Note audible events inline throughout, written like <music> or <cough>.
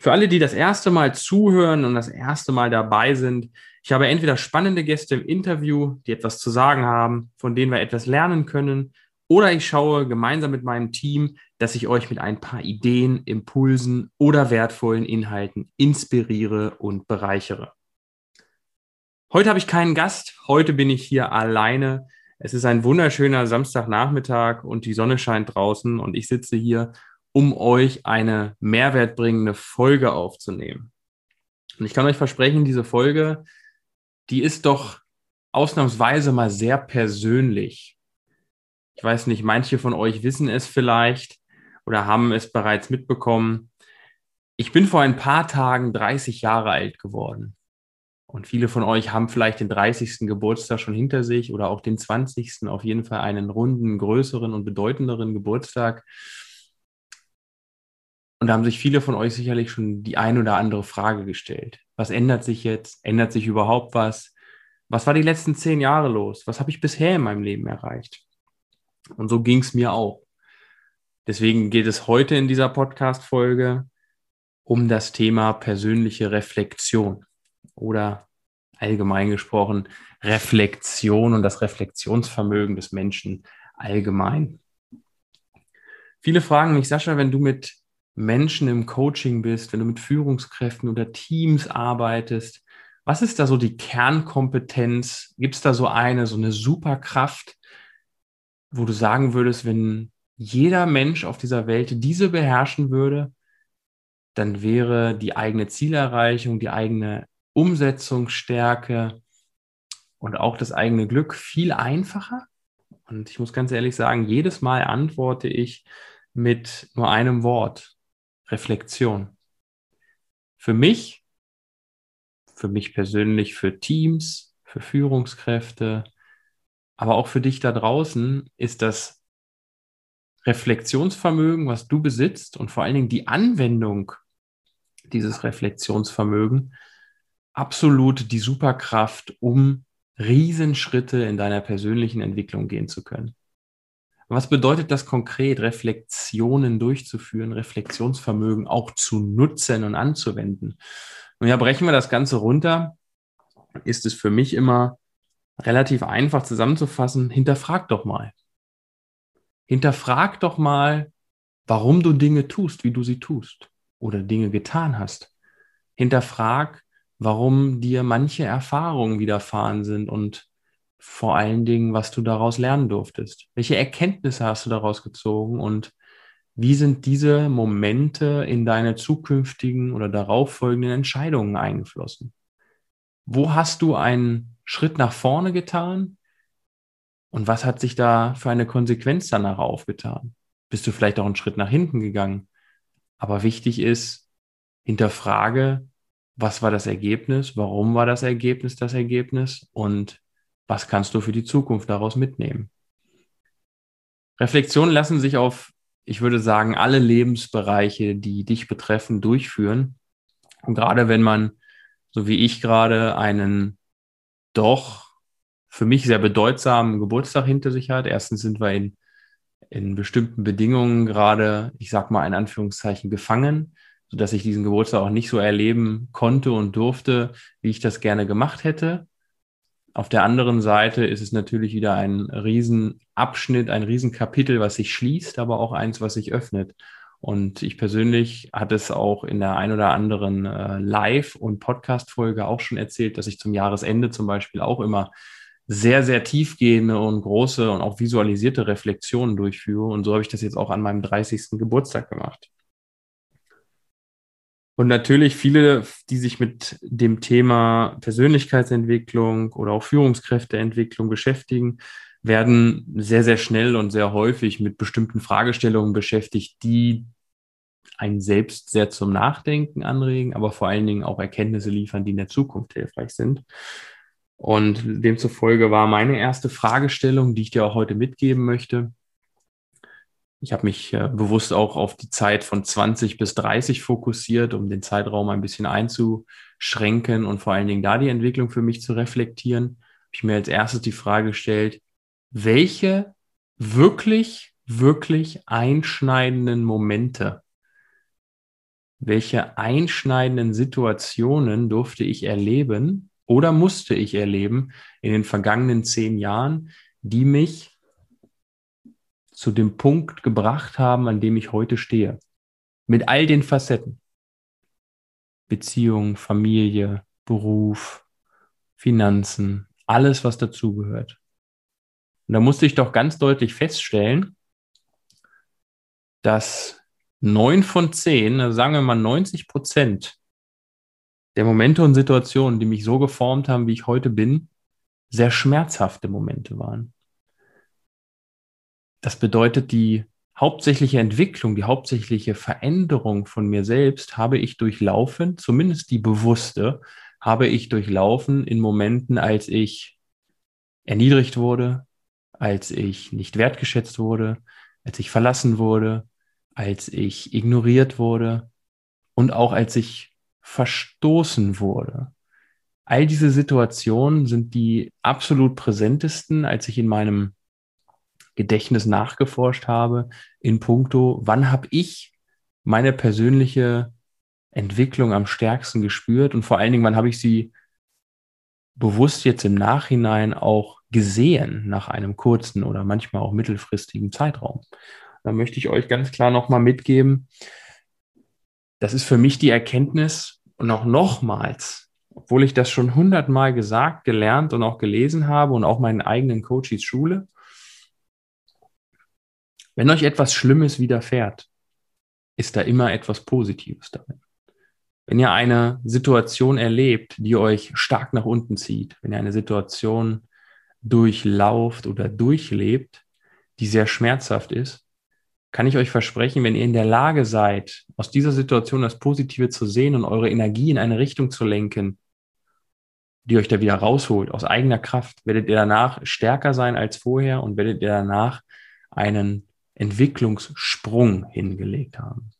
Für alle, die das erste Mal zuhören und das erste Mal dabei sind, ich habe entweder spannende Gäste im Interview, die etwas zu sagen haben, von denen wir etwas lernen können, oder ich schaue gemeinsam mit meinem Team, dass ich euch mit ein paar Ideen, Impulsen oder wertvollen Inhalten inspiriere und bereichere. Heute habe ich keinen Gast, heute bin ich hier alleine. Es ist ein wunderschöner Samstagnachmittag und die Sonne scheint draußen und ich sitze hier um euch eine mehrwertbringende Folge aufzunehmen. Und ich kann euch versprechen, diese Folge, die ist doch ausnahmsweise mal sehr persönlich. Ich weiß nicht, manche von euch wissen es vielleicht oder haben es bereits mitbekommen. Ich bin vor ein paar Tagen 30 Jahre alt geworden. Und viele von euch haben vielleicht den 30. Geburtstag schon hinter sich oder auch den 20. auf jeden Fall einen runden, größeren und bedeutenderen Geburtstag. Und da haben sich viele von euch sicherlich schon die ein oder andere Frage gestellt. Was ändert sich jetzt? Ändert sich überhaupt was? Was war die letzten zehn Jahre los? Was habe ich bisher in meinem Leben erreicht? Und so ging es mir auch. Deswegen geht es heute in dieser Podcast-Folge um das Thema persönliche Reflexion oder allgemein gesprochen Reflexion und das Reflexionsvermögen des Menschen allgemein. Viele fragen mich, Sascha, wenn du mit Menschen im Coaching bist, wenn du mit Führungskräften oder Teams arbeitest, was ist da so die Kernkompetenz? Gibt es da so eine, so eine Superkraft, wo du sagen würdest, wenn jeder Mensch auf dieser Welt diese beherrschen würde, dann wäre die eigene Zielerreichung, die eigene Umsetzungsstärke und auch das eigene Glück viel einfacher? Und ich muss ganz ehrlich sagen, jedes Mal antworte ich mit nur einem Wort. Reflexion. Für mich, für mich persönlich, für Teams, für Führungskräfte, aber auch für dich da draußen ist das Reflexionsvermögen, was du besitzt und vor allen Dingen die Anwendung dieses Reflexionsvermögen absolut die Superkraft, um Riesenschritte in deiner persönlichen Entwicklung gehen zu können. Was bedeutet das konkret, Reflexionen durchzuführen, Reflexionsvermögen auch zu nutzen und anzuwenden? Und ja, brechen wir das Ganze runter, ist es für mich immer relativ einfach zusammenzufassen, hinterfrag doch mal. Hinterfrag doch mal, warum du Dinge tust, wie du sie tust oder Dinge getan hast. Hinterfrag, warum dir manche Erfahrungen widerfahren sind und vor allen Dingen, was du daraus lernen durftest. Welche Erkenntnisse hast du daraus gezogen und wie sind diese Momente in deine zukünftigen oder darauffolgenden Entscheidungen eingeflossen? Wo hast du einen Schritt nach vorne getan und was hat sich da für eine Konsequenz danach aufgetan? Bist du vielleicht auch einen Schritt nach hinten gegangen? Aber wichtig ist, hinterfrage, was war das Ergebnis? Warum war das Ergebnis das Ergebnis? Und was kannst du für die Zukunft daraus mitnehmen? Reflexionen lassen sich auf, ich würde sagen, alle Lebensbereiche, die dich betreffen, durchführen. Und gerade wenn man, so wie ich gerade, einen doch für mich sehr bedeutsamen Geburtstag hinter sich hat. Erstens sind wir in, in bestimmten Bedingungen gerade, ich sag mal in Anführungszeichen, gefangen, sodass ich diesen Geburtstag auch nicht so erleben konnte und durfte, wie ich das gerne gemacht hätte. Auf der anderen Seite ist es natürlich wieder ein Riesenabschnitt, ein Riesenkapitel, was sich schließt, aber auch eins, was sich öffnet. Und ich persönlich hatte es auch in der ein oder anderen äh, Live- und Podcast-Folge auch schon erzählt, dass ich zum Jahresende zum Beispiel auch immer sehr, sehr tiefgehende und große und auch visualisierte Reflexionen durchführe. Und so habe ich das jetzt auch an meinem 30. Geburtstag gemacht. Und natürlich viele, die sich mit dem Thema Persönlichkeitsentwicklung oder auch Führungskräfteentwicklung beschäftigen, werden sehr, sehr schnell und sehr häufig mit bestimmten Fragestellungen beschäftigt, die einen selbst sehr zum Nachdenken anregen, aber vor allen Dingen auch Erkenntnisse liefern, die in der Zukunft hilfreich sind. Und demzufolge war meine erste Fragestellung, die ich dir auch heute mitgeben möchte. Ich habe mich äh, bewusst auch auf die Zeit von 20 bis 30 fokussiert, um den Zeitraum ein bisschen einzuschränken und vor allen Dingen da die Entwicklung für mich zu reflektieren. Habe ich mir als erstes die Frage gestellt, welche wirklich, wirklich einschneidenden Momente, welche einschneidenden Situationen durfte ich erleben oder musste ich erleben in den vergangenen zehn Jahren, die mich zu dem Punkt gebracht haben, an dem ich heute stehe. Mit all den Facetten. Beziehung, Familie, Beruf, Finanzen, alles, was dazugehört. Und da musste ich doch ganz deutlich feststellen, dass neun von zehn, also sagen wir mal 90 Prozent der Momente und Situationen, die mich so geformt haben, wie ich heute bin, sehr schmerzhafte Momente waren. Das bedeutet, die hauptsächliche Entwicklung, die hauptsächliche Veränderung von mir selbst habe ich durchlaufen, zumindest die bewusste, habe ich durchlaufen in Momenten, als ich erniedrigt wurde, als ich nicht wertgeschätzt wurde, als ich verlassen wurde, als ich ignoriert wurde und auch als ich verstoßen wurde. All diese Situationen sind die absolut präsentesten, als ich in meinem Gedächtnis nachgeforscht habe, in puncto, wann habe ich meine persönliche Entwicklung am stärksten gespürt und vor allen Dingen, wann habe ich sie bewusst jetzt im Nachhinein auch gesehen nach einem kurzen oder manchmal auch mittelfristigen Zeitraum. Da möchte ich euch ganz klar nochmal mitgeben, das ist für mich die Erkenntnis und auch nochmals, obwohl ich das schon hundertmal gesagt, gelernt und auch gelesen habe und auch meinen eigenen Coaches schule, wenn euch etwas Schlimmes widerfährt, ist da immer etwas Positives darin. Wenn ihr eine Situation erlebt, die euch stark nach unten zieht, wenn ihr eine Situation durchlauft oder durchlebt, die sehr schmerzhaft ist, kann ich euch versprechen, wenn ihr in der Lage seid, aus dieser Situation das Positive zu sehen und eure Energie in eine Richtung zu lenken, die euch da wieder rausholt, aus eigener Kraft, werdet ihr danach stärker sein als vorher und werdet ihr danach einen Entwicklungssprung hingelegt haben.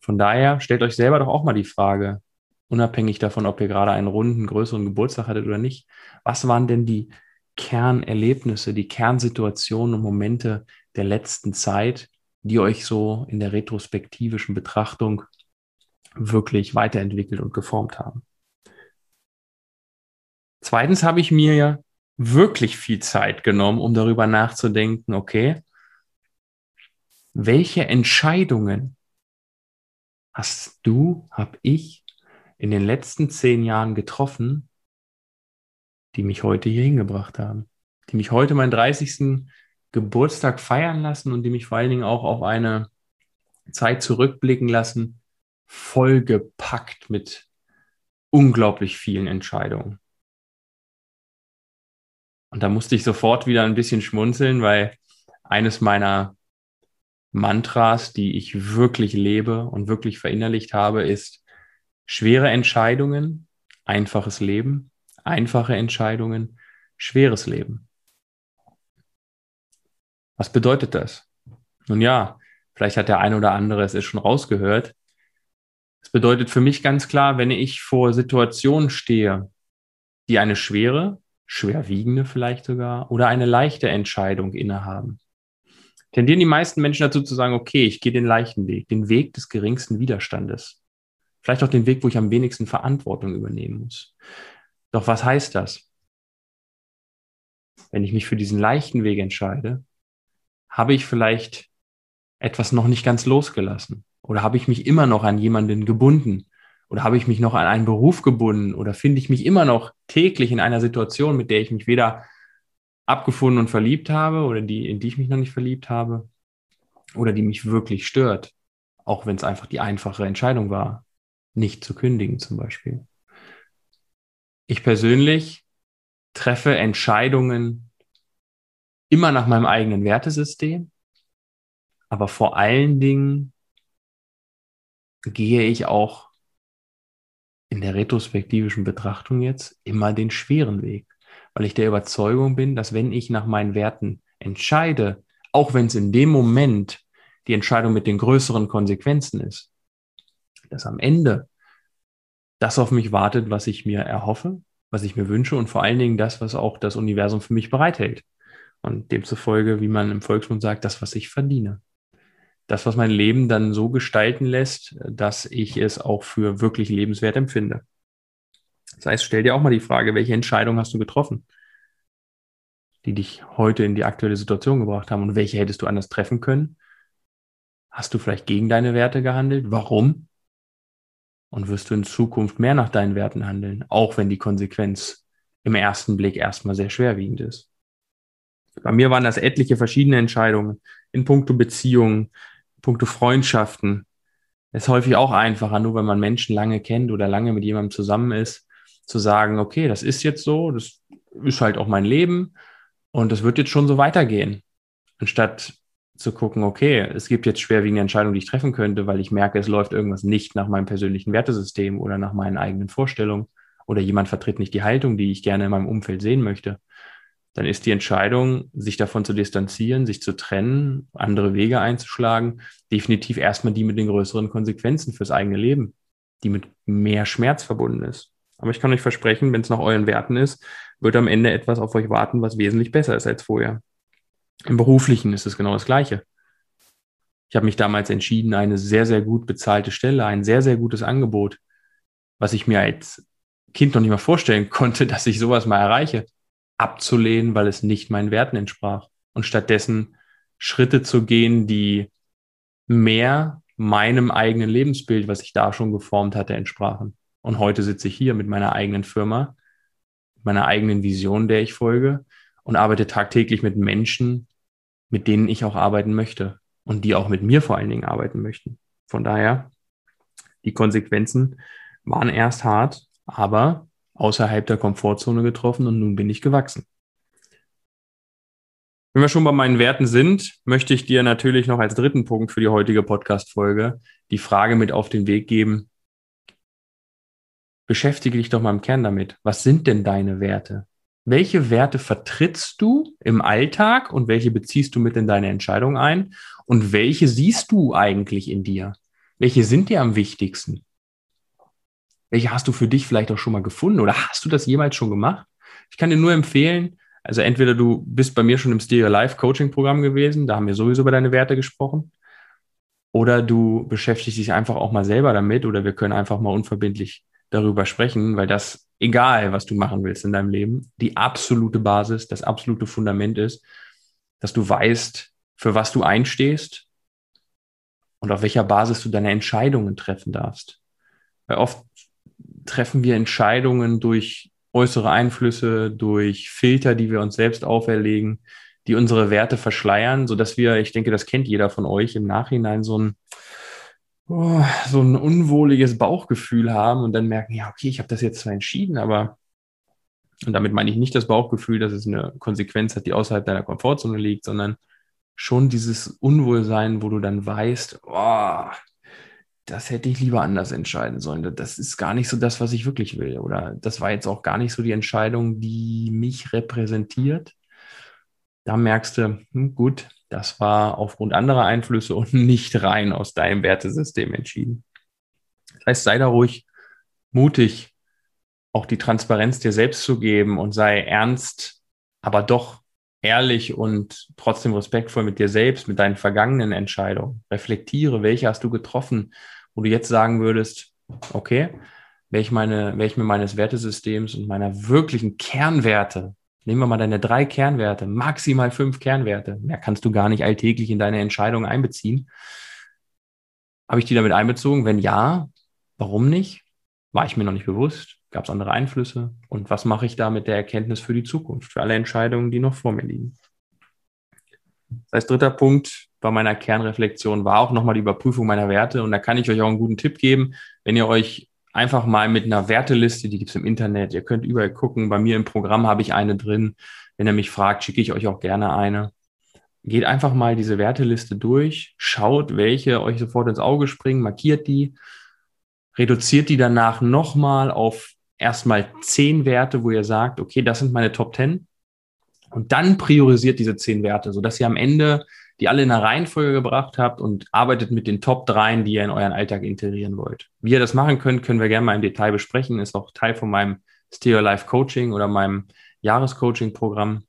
Von daher stellt euch selber doch auch mal die Frage, unabhängig davon, ob ihr gerade einen runden, größeren Geburtstag hattet oder nicht, was waren denn die Kernerlebnisse, die Kernsituationen und Momente der letzten Zeit, die euch so in der retrospektivischen Betrachtung wirklich weiterentwickelt und geformt haben. Zweitens habe ich mir ja wirklich viel Zeit genommen, um darüber nachzudenken, okay, welche Entscheidungen hast du, habe ich in den letzten zehn Jahren getroffen, die mich heute hier hingebracht haben, die mich heute meinen 30. Geburtstag feiern lassen und die mich vor allen Dingen auch auf eine Zeit zurückblicken lassen, vollgepackt mit unglaublich vielen Entscheidungen. Und da musste ich sofort wieder ein bisschen schmunzeln, weil eines meiner Mantras, die ich wirklich lebe und wirklich verinnerlicht habe, ist schwere Entscheidungen, einfaches Leben, einfache Entscheidungen, schweres Leben. Was bedeutet das? Nun ja, vielleicht hat der eine oder andere es schon rausgehört. Es bedeutet für mich ganz klar, wenn ich vor Situationen stehe, die eine schwere, schwerwiegende vielleicht sogar oder eine leichte Entscheidung innehaben, tendieren die meisten Menschen dazu zu sagen, okay, ich gehe den leichten Weg, den Weg des geringsten Widerstandes. Vielleicht auch den Weg, wo ich am wenigsten Verantwortung übernehmen muss. Doch was heißt das? Wenn ich mich für diesen leichten Weg entscheide, habe ich vielleicht etwas noch nicht ganz losgelassen? Oder habe ich mich immer noch an jemanden gebunden? Oder habe ich mich noch an einen Beruf gebunden? Oder finde ich mich immer noch täglich in einer Situation, mit der ich mich weder abgefunden und verliebt habe oder die, in die ich mich noch nicht verliebt habe oder die mich wirklich stört, auch wenn es einfach die einfache Entscheidung war, nicht zu kündigen zum Beispiel. Ich persönlich treffe Entscheidungen immer nach meinem eigenen Wertesystem, aber vor allen Dingen gehe ich auch in der retrospektivischen Betrachtung jetzt immer den schweren Weg, weil ich der Überzeugung bin, dass wenn ich nach meinen Werten entscheide, auch wenn es in dem Moment die Entscheidung mit den größeren Konsequenzen ist, dass am Ende das auf mich wartet, was ich mir erhoffe, was ich mir wünsche und vor allen Dingen das, was auch das Universum für mich bereithält. Und demzufolge, wie man im Volksmund sagt, das, was ich verdiene. Das, was mein Leben dann so gestalten lässt, dass ich es auch für wirklich lebenswert empfinde. Das heißt, stell dir auch mal die Frage, welche Entscheidung hast du getroffen, die dich heute in die aktuelle Situation gebracht haben und welche hättest du anders treffen können? Hast du vielleicht gegen deine Werte gehandelt? Warum? Und wirst du in Zukunft mehr nach deinen Werten handeln, auch wenn die Konsequenz im ersten Blick erstmal sehr schwerwiegend ist. Bei mir waren das etliche verschiedene Entscheidungen in puncto Beziehungen, puncto Freundschaften. ist häufig auch einfacher, nur wenn man Menschen lange kennt oder lange mit jemandem zusammen ist, zu sagen, okay, das ist jetzt so, das ist halt auch mein Leben und das wird jetzt schon so weitergehen. Anstatt zu gucken, okay, es gibt jetzt schwerwiegende Entscheidungen, die ich treffen könnte, weil ich merke, es läuft irgendwas nicht nach meinem persönlichen Wertesystem oder nach meinen eigenen Vorstellungen oder jemand vertritt nicht die Haltung, die ich gerne in meinem Umfeld sehen möchte, dann ist die Entscheidung, sich davon zu distanzieren, sich zu trennen, andere Wege einzuschlagen, definitiv erstmal die mit den größeren Konsequenzen fürs eigene Leben, die mit mehr Schmerz verbunden ist. Aber ich kann euch versprechen, wenn es nach euren Werten ist, wird am Ende etwas auf euch warten, was wesentlich besser ist als vorher. Im Beruflichen ist es genau das Gleiche. Ich habe mich damals entschieden, eine sehr, sehr gut bezahlte Stelle, ein sehr, sehr gutes Angebot, was ich mir als Kind noch nicht mal vorstellen <laughs> konnte, dass ich sowas mal erreiche, abzulehnen, weil es nicht meinen Werten entsprach. Und stattdessen Schritte zu gehen, die mehr meinem eigenen Lebensbild, was ich da schon geformt hatte, entsprachen. Und heute sitze ich hier mit meiner eigenen Firma, meiner eigenen Vision, der ich folge und arbeite tagtäglich mit Menschen, mit denen ich auch arbeiten möchte und die auch mit mir vor allen Dingen arbeiten möchten. Von daher, die Konsequenzen waren erst hart, aber außerhalb der Komfortzone getroffen und nun bin ich gewachsen. Wenn wir schon bei meinen Werten sind, möchte ich dir natürlich noch als dritten Punkt für die heutige Podcast-Folge die Frage mit auf den Weg geben. Beschäftige dich doch mal im Kern damit. Was sind denn deine Werte? welche Werte vertrittst du im Alltag und welche beziehst du mit in deine Entscheidung ein und welche siehst du eigentlich in dir? Welche sind dir am wichtigsten? Welche hast du für dich vielleicht auch schon mal gefunden oder hast du das jemals schon gemacht? Ich kann dir nur empfehlen, also entweder du bist bei mir schon im Stereo Life Coaching Programm gewesen, da haben wir sowieso über deine Werte gesprochen, oder du beschäftigst dich einfach auch mal selber damit oder wir können einfach mal unverbindlich darüber sprechen, weil das, egal was du machen willst in deinem Leben, die absolute Basis, das absolute Fundament ist, dass du weißt, für was du einstehst und auf welcher Basis du deine Entscheidungen treffen darfst. Weil oft treffen wir Entscheidungen durch äußere Einflüsse, durch Filter, die wir uns selbst auferlegen, die unsere Werte verschleiern, so dass wir, ich denke, das kennt jeder von euch, im Nachhinein so ein oh, so ein unwohliges Bauchgefühl haben und dann merken, ja, okay, ich habe das jetzt zwar entschieden, aber und damit meine ich nicht das Bauchgefühl, dass es eine Konsequenz hat, die außerhalb deiner Komfortzone liegt, sondern schon dieses Unwohlsein, wo du dann weißt, oh, das hätte ich lieber anders entscheiden sollen. Das ist gar nicht so das, was ich wirklich will. Oder das war jetzt auch gar nicht so die Entscheidung, die mich repräsentiert. Da merkst du, hm, gut, das war aufgrund anderer Einflüsse <laughs> und nicht rein aus deinem Wertesystem entschieden. Das heißt, sei da ruhig mutig, auch die Transparenz dir selbst zu geben und sei ernst, aber doch ehrlich und trotzdem respektvoll mit dir selbst, mit deinen vergangenen Entscheidungen. Reflektiere, welche hast du getroffen, wo du jetzt sagen würdest, okay, welche, meine, welche mir meines Wertesystems und meiner wirklichen Kernwerte Nehmen wir mal deine drei Kernwerte, maximal fünf Kernwerte. Mehr kannst du gar nicht alltäglich in deine Entscheidung einbeziehen. Habe ich die damit einbezogen? Wenn ja, warum nicht? War ich mir noch nicht bewusst? Gab es andere Einflüsse? Und was mache ich da mit der Erkenntnis für die Zukunft, für alle Entscheidungen, die noch vor mir liegen? Heißt, dritter Punkt bei meiner Kernreflexion war auch nochmal die Überprüfung meiner Werte. Und da kann ich euch auch einen guten Tipp geben, wenn ihr euch einfach mal mit einer Werteliste, die gibt's im Internet. Ihr könnt überall gucken. Bei mir im Programm habe ich eine drin. Wenn ihr mich fragt, schicke ich euch auch gerne eine. Geht einfach mal diese Werteliste durch, schaut, welche euch sofort ins Auge springen, markiert die reduziert die danach nochmal auf erstmal zehn Werte, wo ihr sagt, okay, das sind meine Top 10. Und dann priorisiert diese zehn Werte, sodass ihr am Ende die alle in einer Reihenfolge gebracht habt und arbeitet mit den Top 3, die ihr in euren Alltag integrieren wollt. Wie ihr das machen könnt, können wir gerne mal im Detail besprechen. Ist auch Teil von meinem Stereo Life Coaching oder meinem Jahrescoaching-Programm.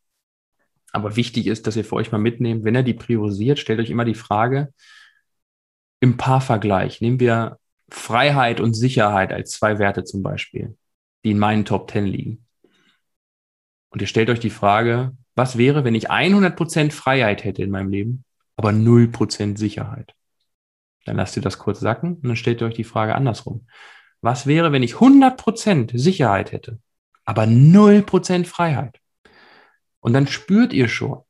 Aber wichtig ist, dass ihr für euch mal mitnehmt, wenn ihr die priorisiert, stellt euch immer die Frage, im Paarvergleich, nehmen wir Freiheit und Sicherheit als zwei Werte zum Beispiel, die in meinen Top 10 liegen. Und ihr stellt euch die Frage, was wäre, wenn ich 100% Freiheit hätte in meinem Leben, aber 0% Sicherheit? Dann lasst ihr das kurz sacken und dann stellt ihr euch die Frage andersrum. Was wäre, wenn ich 100% Sicherheit hätte, aber 0% Freiheit? Und dann spürt ihr schon,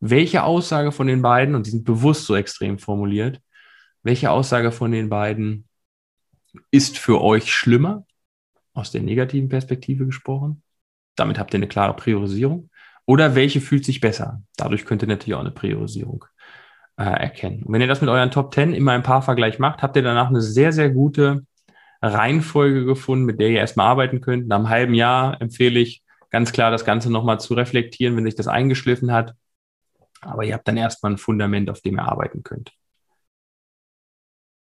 welche Aussage von den beiden, und die sind bewusst so extrem formuliert, welche Aussage von den beiden ist für euch schlimmer, aus der negativen Perspektive gesprochen? Damit habt ihr eine klare Priorisierung. Oder welche fühlt sich besser? Dadurch könnt ihr natürlich auch eine Priorisierung äh, erkennen. Und wenn ihr das mit euren Top 10 immer im Paarvergleich macht, habt ihr danach eine sehr, sehr gute Reihenfolge gefunden, mit der ihr erstmal arbeiten könnt. Nach einem halben Jahr empfehle ich ganz klar, das Ganze nochmal zu reflektieren, wenn sich das eingeschliffen hat. Aber ihr habt dann erstmal ein Fundament, auf dem ihr arbeiten könnt.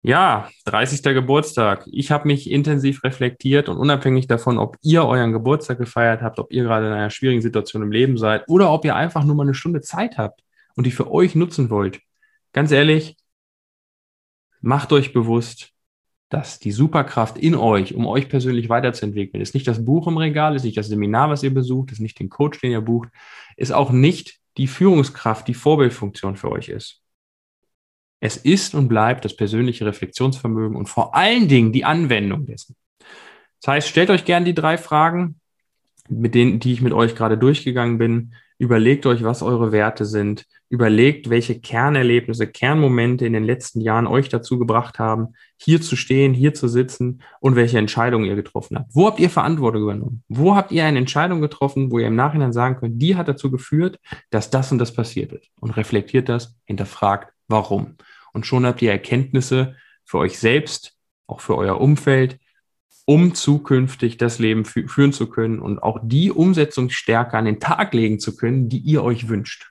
Ja, 30. Geburtstag. Ich habe mich intensiv reflektiert und unabhängig davon, ob ihr euren Geburtstag gefeiert habt, ob ihr gerade in einer schwierigen Situation im Leben seid oder ob ihr einfach nur mal eine Stunde Zeit habt und die für euch nutzen wollt. Ganz ehrlich, macht euch bewusst, dass die Superkraft in euch, um euch persönlich weiterzuentwickeln, ist nicht das Buch im Regal, ist nicht das Seminar, was ihr besucht, ist nicht den Coach, den ihr bucht, ist auch nicht die Führungskraft, die Vorbildfunktion für euch ist. Es ist und bleibt das persönliche Reflexionsvermögen und vor allen Dingen die Anwendung dessen. Das heißt, stellt euch gerne die drei Fragen, mit denen, die ich mit euch gerade durchgegangen bin. Überlegt euch, was eure Werte sind. Überlegt, welche Kernerlebnisse, Kernmomente in den letzten Jahren euch dazu gebracht haben, hier zu stehen, hier zu sitzen und welche Entscheidungen ihr getroffen habt. Wo habt ihr Verantwortung übernommen? Wo habt ihr eine Entscheidung getroffen, wo ihr im Nachhinein sagen könnt, die hat dazu geführt, dass das und das passiert ist? Und reflektiert das, hinterfragt, warum und schon habt ihr Erkenntnisse für euch selbst, auch für euer Umfeld, um zukünftig das Leben fü führen zu können und auch die Umsetzungsstärke an den Tag legen zu können, die ihr euch wünscht.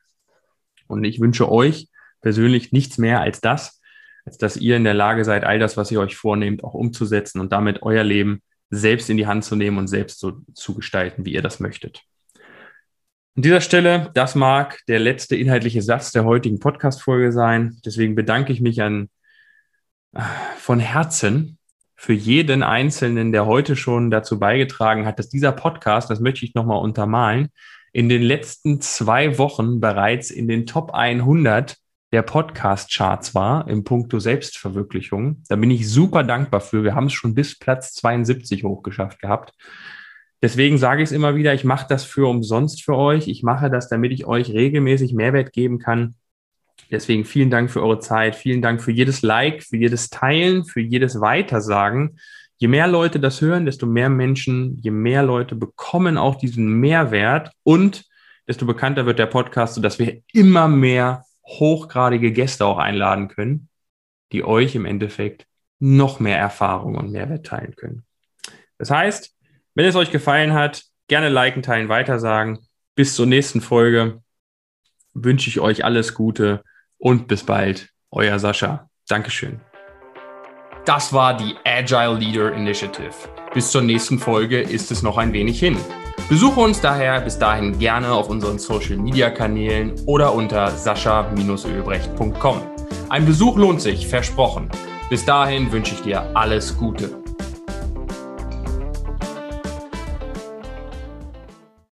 Und ich wünsche euch persönlich nichts mehr als das, als dass ihr in der Lage seid, all das, was ihr euch vornehmt, auch umzusetzen und damit euer Leben selbst in die Hand zu nehmen und selbst so zu gestalten, wie ihr das möchtet. An dieser Stelle, das mag der letzte inhaltliche Satz der heutigen Podcast-Folge sein. Deswegen bedanke ich mich an, äh, von Herzen für jeden Einzelnen, der heute schon dazu beigetragen hat, dass dieser Podcast, das möchte ich nochmal untermalen, in den letzten zwei Wochen bereits in den Top 100 der Podcast-Charts war im Punkto Selbstverwirklichung. Da bin ich super dankbar für. Wir haben es schon bis Platz 72 hochgeschafft gehabt. Deswegen sage ich es immer wieder, ich mache das für umsonst für euch. Ich mache das, damit ich euch regelmäßig Mehrwert geben kann. Deswegen vielen Dank für eure Zeit, vielen Dank für jedes Like, für jedes Teilen, für jedes Weitersagen. Je mehr Leute das hören, desto mehr Menschen, je mehr Leute bekommen auch diesen Mehrwert und desto bekannter wird der Podcast, sodass wir immer mehr hochgradige Gäste auch einladen können, die euch im Endeffekt noch mehr Erfahrung und Mehrwert teilen können. Das heißt, wenn es euch gefallen hat, gerne liken, teilen, weitersagen. Bis zur nächsten Folge wünsche ich euch alles Gute und bis bald. Euer Sascha. Dankeschön. Das war die Agile Leader Initiative. Bis zur nächsten Folge ist es noch ein wenig hin. Besuche uns daher bis dahin gerne auf unseren Social Media Kanälen oder unter sascha-ölbrecht.com. Ein Besuch lohnt sich, versprochen. Bis dahin wünsche ich dir alles Gute.